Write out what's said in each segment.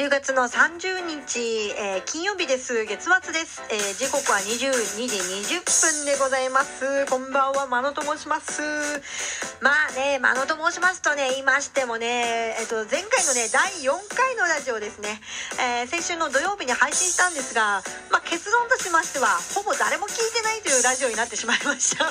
10月の30日、えー、金曜日です。月末です、えー、時刻は22時20分でございます。こんばんはまのと申します。まあねまのと申しますとね言いましてもね、えっと前回のね第4回のラジオですね、え先週の土曜日に配信したんですが、まあ、結論としましてはほぼ誰も聞いてないというラジオになってしまいました。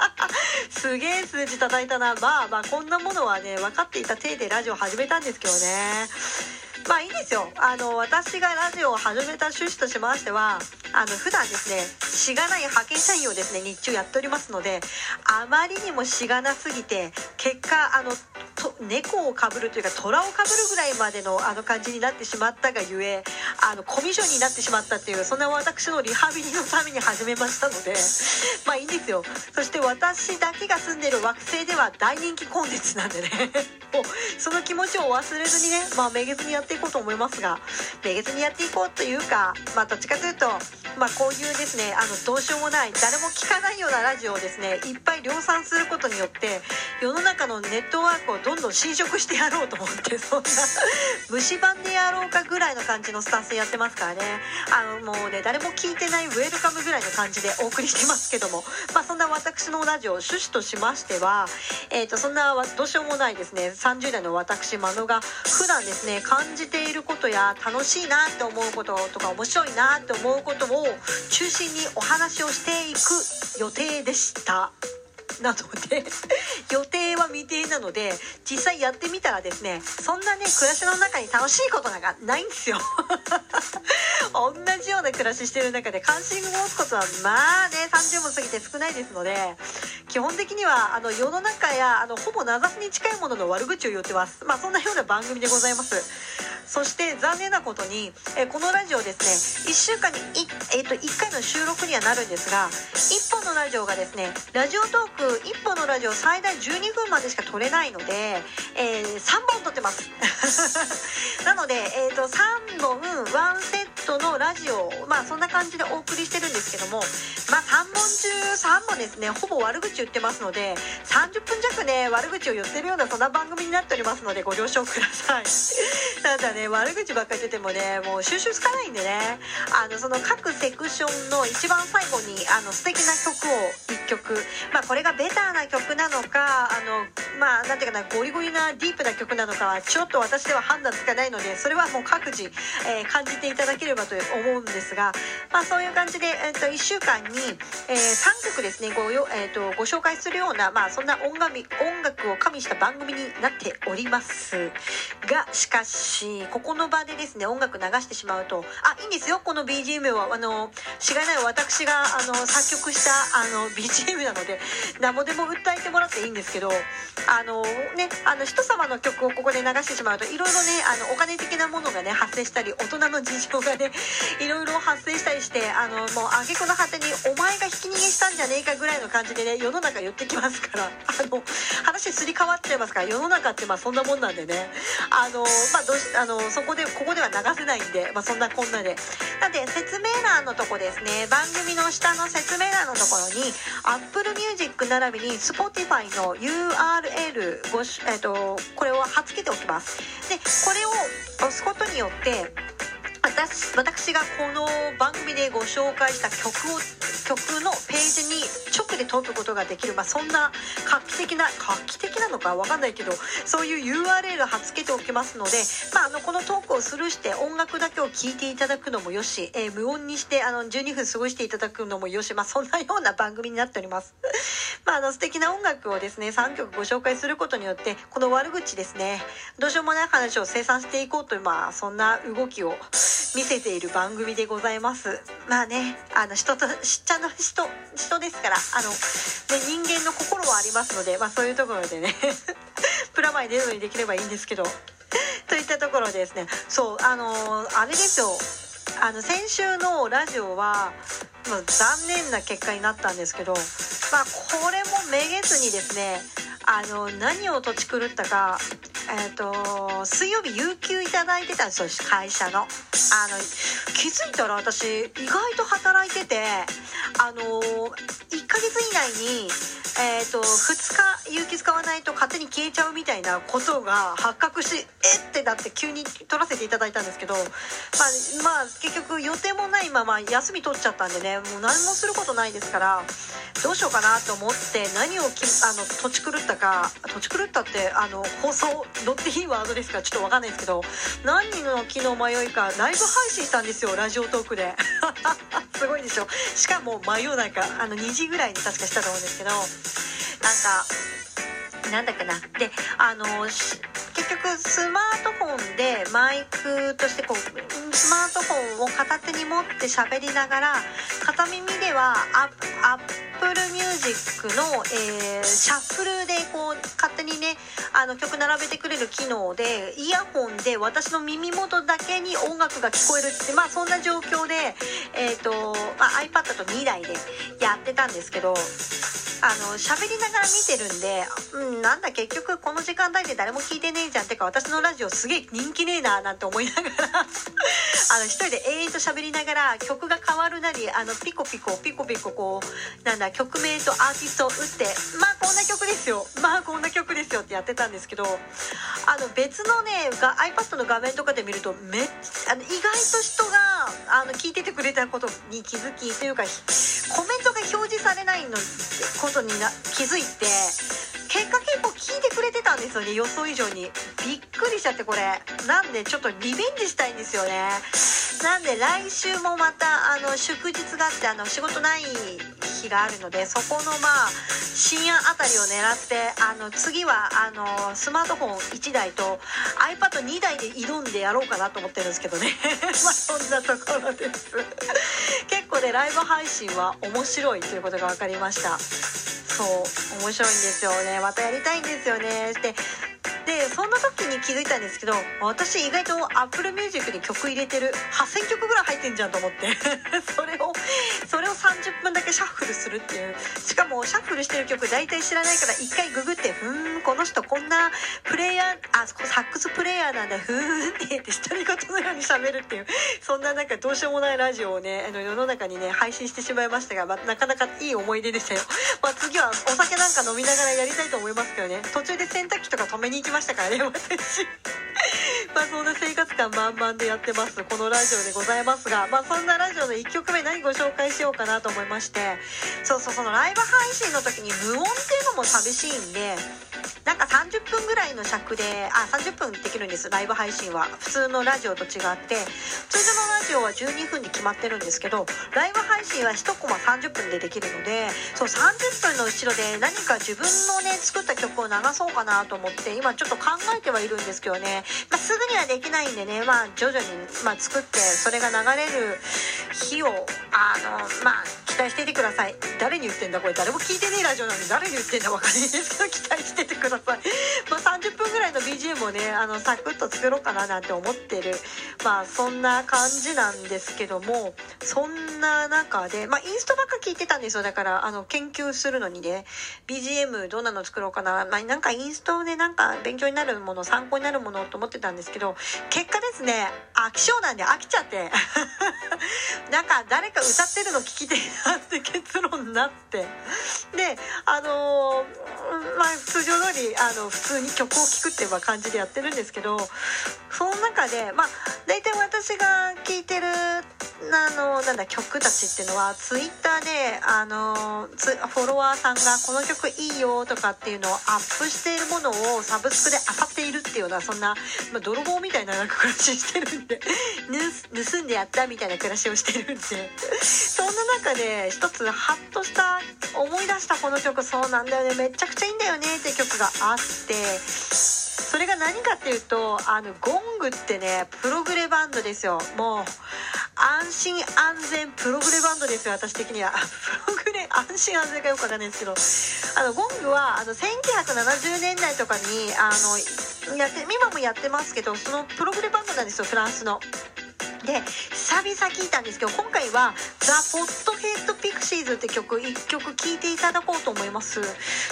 すげえ数字叩いたな。まあまあこんなものはね分かっていた体でラジオ始めたんですけどね。まあいいんですよ。あの私がラジオを始めた趣旨としましてはあの普段ですねしがない派遣社員をですね日中やっておりますのであまりにもしがなすぎて結果あのと猫をかぶるというか虎をかぶるぐらいまでのあの感じになってしまったがゆえあのコミュ障になってしまったっていうそんな私のリハビリのために始めましたので まあいいんですよ。そして私だけが住んでる惑星では大人気コンテンツなんでね。もうその気持ちを忘れずにねまあめげずにやっていこうと思いますがめげずにやっていこうというかまあどっちかというとまあこういうですねあのどうしようもない誰も聞かないようなラジオをですねいっぱい量産することによって世の中のネットワークをどんどん侵食してやろうと思ってそんな虫歯でやろうかぐらいの感じのスタンスでやってますからね。あのもうね誰も聞いてないウェルカムぐらいの感じでお送りしてますけども。まあそんな私のラジオ趣旨としましてはえー、とそんなどうしようもないですね。30代の私真野が普段ですね感じていることや楽しいなって思うこととか面白いなって思うことを中心にお話をしていく予定でした。なので予定は未定なので実際やってみたらですねそんなね暮らしの中に楽しいことなんかないんですよ。同じような暮らししてる中で関心を持つことはまあね30も過ぎて少ないですので基本的にはあの世の中やあのほぼ名指しに近いものの悪口を言ってます。まあそんなような番組でございます。そして残念なことにえこのラジオですね1週間にい、えー、と1回の収録にはなるんですが1本のラジオがですねラジオトーク1本のラジオ最大12分までしか撮れないので、えー3本撮ってます。なので、えー、と3本1セそのラジオまあそんな感じでお送りしてるんですけどもまあ3問中3問ですねほぼ悪口言ってますので30分弱ね悪口を言ってるようなそんな番組になっておりますのでご了承ください。ただね悪口ばっかり出てもねもう収集つかないんでね。あのその各セクションの一番最後にあの素敵な曲を曲。まあこれがベターな曲なのかあのまあなんていうかなゴリゴリなディープな曲なのかはちょっと私では判断つかないのでそれはもう各自、えー感じていただければと思うんですがまあそういう感じで、えー、と1週間に、え3曲ですねごよ、えー、とご紹介するようなまあそんな音楽音楽を加味した番組になっておりますがしかしここの場でですね音楽流してしまうとあいいんですよこの BGM はあのしがない私があの作曲したあの BGM チームなので何もでも訴えてもらっていいんですけどあのねあの人様の曲をここで流してしまうといろいろねあのお金的なものがね発生したり大人の事情がね いろいろ発生したりしてあのもう挙句の果てにお前がひき逃げしたんじゃねえかぐらいの感じでね世の中言ってきますからあの話すり替わっちゃいますから世の中ってまあそんなもんなんでね。あのまあどうしあのそこでここでは流せないんでまあそんなこんなで。なんで説明欄のとこですね。番組の下の説明欄のところに Apple Music 並びに Spotify の URL ごし、えっとこれを貼っ付けておきます。でこれを押すことによって私私がこの番組でご紹介した曲を曲のページにで飛ぶことができる、まあ、そんな画期的な画期的なのかわかんないけどそういう URL 貼っ付けておきますので、まあ、あのこのトークをスルーして音楽だけを聴いていただくのもよし、えー無音にしてあの12分過ごしていただくのもよし、まあ、そんなような番組になっております。まあ、あの素敵な音楽をですね3曲ご紹介することによってこの悪口ですねどうしようもない話を生産していこうというまあそんな動きを見せている番組でございますまあねあの人としっちゃの人人ですからあの、ね、人間の心はありますので、まあ、そういうところでね プラマイ出るのにできればいいんですけどといったところでですねそうあのあれですよ。あの先週のラジオは、ま、残念な結果になったんですけど、まあ、これもめげずにですねあの何を土地狂ったかえっ、と水曜日有給いただいてたんですよ会社の。あの気づいたら私意外と働いててあの1ヶ月以内にえーと、2日有給使わないと勝手に消えちゃうみたいなことが発覚しえってなって急に取らせていただいたんですけど、まあ、まあ結局予定もないまま休み取っちゃったんでねもう何もすることないですからどうしようかなと思って何をきあの土地狂ったか土地狂ったってあの放送乗っていいワードですかちょっと分かんないですけど何人の昨日迷いかライブ配信したんですよラジオトークで。すごいでしょしかも真夜中あの2時ぐらいに確かしたと思うんですけどなんかなんだっけな。であの結局スマートフォンでマイクとしてこうスマートフォンを片手に持って喋りながら片耳ではアップルミュージックの、えー、シャッフルでこう勝手にねあの曲並べてくれる機能でイヤホンで私の耳元だけに音楽が聞こえるってまあそんな状況で、えーとまあ、iPad と2台でやってたんですけどあの喋りながら見てるんで、うん、なんだ結局この時間帯で誰も聞いてねえじゃんってか私のラジオすげえ人気ねえななんて思いながら あの一人で永遠と喋りながら曲が変わるなりあのピコピコピコピコこうなんだ曲名とアーティストを打ってまあこんな曲ですよ。まあこんな曲ですよってやってたんですけどあの別のねが iPad の画面とかで見るとめっあの意外と人があの聞いててくれたことに気づきというかコメントが表示されないのことにな気づいて結果結構聞いてくれてたんですよね。予想以上に。びっくりしちゃってこれ。なんでちょっとリベンジしたいんですよね。なんで来週もまたあの祝日があってあの仕事ない日があるのでそこのまあ深夜あたりを狙ってあの次はあのスマートフォン1台と iPad2 台で挑んでやろうかなと思ってるんですけどね。まあそんなところです。結構ねライブ配信は面白いということが分かりました。そう面白いんですよね。またやりたいんですよね。ででそんな時に気づいたんですけど私意外と Apple Music に曲入れてる。8,000曲ぐらい入ってんじゃんと思って。それをそれを30分だけシャッフルするっていう。しかもシャッフルしてる曲大体知らないから一回ググって「ふーんこの人こんなプレイヤーあサックスプレイヤーなんだふーん」って言って独り言のように喋るっていう。そんななんかどうしようもないラジオをねあの世の中にね配信してしまいましたが、まあ、なかなかいい思い出でしたよ、まあ、次はお酒なんか飲みながらやりたいと思いますけどね。途中で洗濯機とか止めに行きましたからね私。そんな生活感満々でやってますこのラジオでございますがまあそんなラジオの1曲目何ご紹介しようかなと思いましてそうそうそのライブ配信の時に無音っていうのも寂しいんでなんか30分ぐらいの尺であ30分できるんですライブ配信は。普通のラジオと違って。通常のラジオは12分で決まってるんですけどライブ配信は1コマ30分でできるのでそう30分の後ろで何か自分のね作った曲を流そうかなと思って今ちょっと考えてはいるんですけどね、まあ、すぐにはできないんでねまあ徐々に、まあ、作ってそれが流れる日をあのまあ期待していてください。誰に言ってんだこれ。誰も聞いてねえラジオなんで誰に言ってんだ分かんないですけど期待しててください。まあ、30分ぐらいの BGM をね、あの、サクッと作ろうかななんて思ってる。まあ、そんな感じなんですけども、そんな中で、まあ、インストばっか聞いてたんですよ。だから、あの、研究するのにね、BGM どんなの作ろうかな。まあ、なんかインストでなんか勉強になるもの、参考になるものと思ってたんですけど、結果ですね、飽き性なんで飽きちゃって、なんか誰か歌ってるの聞きてえなって結論になって、で、あの、まあ、通常通りあの普通に曲を聴くっていう感じでやってるんですけどその中でまあ大体私が聴いてるあのなんだ曲たちっていうのはツイッターであのフォロワーさんがこの曲いいよとかっていうのをアップしているものをサブスクで漁っているっていうようなそんな、まあ、泥棒みたいななんか暮らししてるんで 盗んでやったみたいな暮らしをしてるんで。そんな中で一つハッとした思い出したこの曲そうなんだよねめちゃくちゃいいんだよねって曲があってそれが何かっていうとあのゴングってねプログレバンドですよ。もう安心安全プログレバンドですよ私的には。プログレ安心安全かよくわかんないんですけど。あのゴングはあの1970年代とかにあのやって今もやってますけどそのプログレバンドなんですよフランスの。で久々聞いたんですけど今回は「ザ・ポットヘッド・ピクシーズ」って曲1曲聴いていただこうと思います。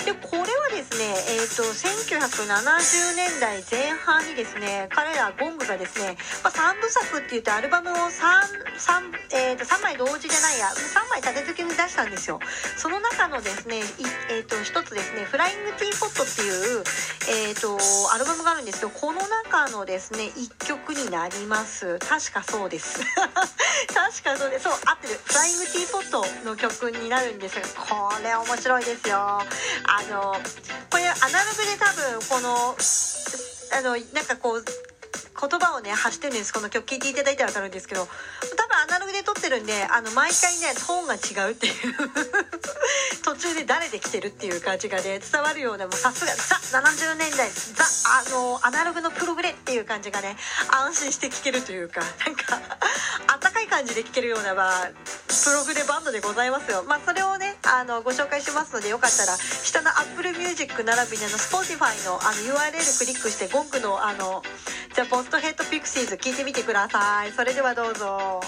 でこれはですねえっ、ー、と1970年代前半にですね彼らゴングがですね、まあ、3部作って言ってアルバムを 3, 3,、えー、と3枚同時じゃないや3枚立て付けに出したんですよ。その中のですねえっ、ー、と一つですね「フライング・ティーポット」っていう、えーと、アルバムがあるんですけどこの中のですね1曲になります。確かそうそうです。確かそうですそう合ってる。フライングティーポットの曲になるんですがこれ面白いですよ。あのこれアナログで多分このあのなんかこう言葉をね発してるんですこの曲聴いていただいたら分かるんですけど多分アナログで撮ってるんであの毎回ねトーンが違うっていう 途中で誰で来てるっていう感じがね伝わるようなもうさすがザ70年代ザあのアナログのプログレっていう感じがね安心して聴けるというかなんかあったかい感じで聴けるような、まあ、プログレバンドでございますよ。まあそれをねあのご紹介しますのでよかったら下の Apple Music 並びにあの Spotify のあの URL クリックしてゴングのあのじゃあポストヘッドピクシーズ聞いてみてください。それではどうぞ。